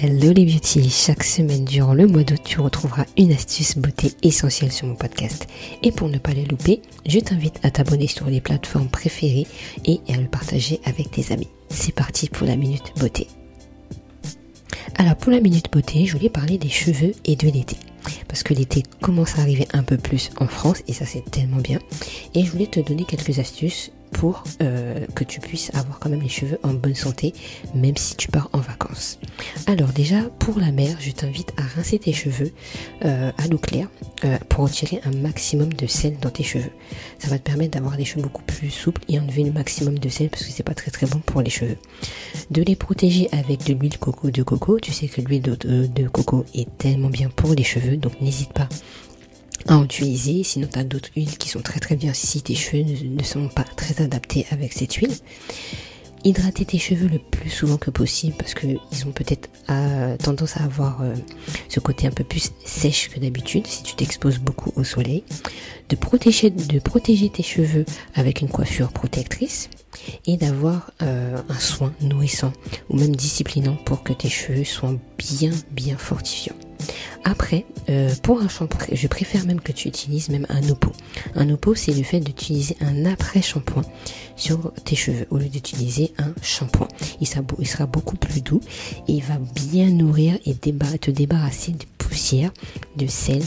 Hello les beauty, chaque semaine durant le mois d'août, tu retrouveras une astuce beauté essentielle sur mon podcast. Et pour ne pas les louper, je t'invite à t'abonner sur les plateformes préférées et à le partager avec tes amis. C'est parti pour la minute beauté. Alors pour la minute beauté, je voulais parler des cheveux et de l'été. Parce que l'été commence à arriver un peu plus en France et ça c'est tellement bien. Et je voulais te donner quelques astuces pour euh, que tu puisses avoir quand même les cheveux en bonne santé, même si tu pars en vacances. Alors déjà, pour la mer, je t'invite à rincer tes cheveux euh, à l'eau claire euh, pour retirer un maximum de sel dans tes cheveux. Ça va te permettre d'avoir des cheveux beaucoup plus souples et enlever le maximum de sel parce que c'est pas très très bon pour les cheveux. De les protéger avec de l'huile coco de coco. Tu sais que l'huile de coco est tellement bien pour les cheveux, donc n'hésite pas à en utiliser. Sinon, tu as d'autres huiles qui sont très très bien si tes cheveux ne, sont pas très adaptés avec cette huile. Hydrater tes cheveux le plus souvent que possible parce qu'ils ont peut-être euh, tendance à avoir euh, ce côté un peu plus sèche que d'habitude si tu t'exposes beaucoup au soleil. De protéger, de protéger tes cheveux avec une coiffure protectrice et d'avoir euh, un soin nourrissant ou même disciplinant pour que tes cheveux soient bien bien fortifiants. Après, euh, pour un shampoing, je préfère même que tu utilises même un oppo. Un oppo, c'est le fait d'utiliser un après-shampoing sur tes cheveux au lieu d'utiliser un shampoing. Il sera, beaucoup plus doux et il va bien nourrir et te débarrasser de poussière, de sel,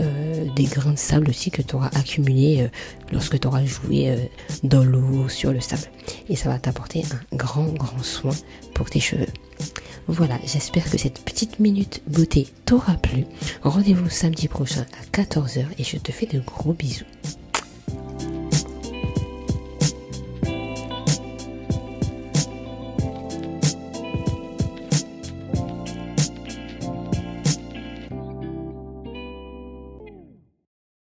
euh, des grains de sable aussi que tu auras accumulé euh, lorsque tu auras joué dans l'eau sur le sable. Et ça va t'apporter un grand, grand soin pour tes cheveux. Voilà, j'espère que cette petite minute beauté t'aura plu. Rendez-vous samedi prochain à 14h et je te fais de gros bisous.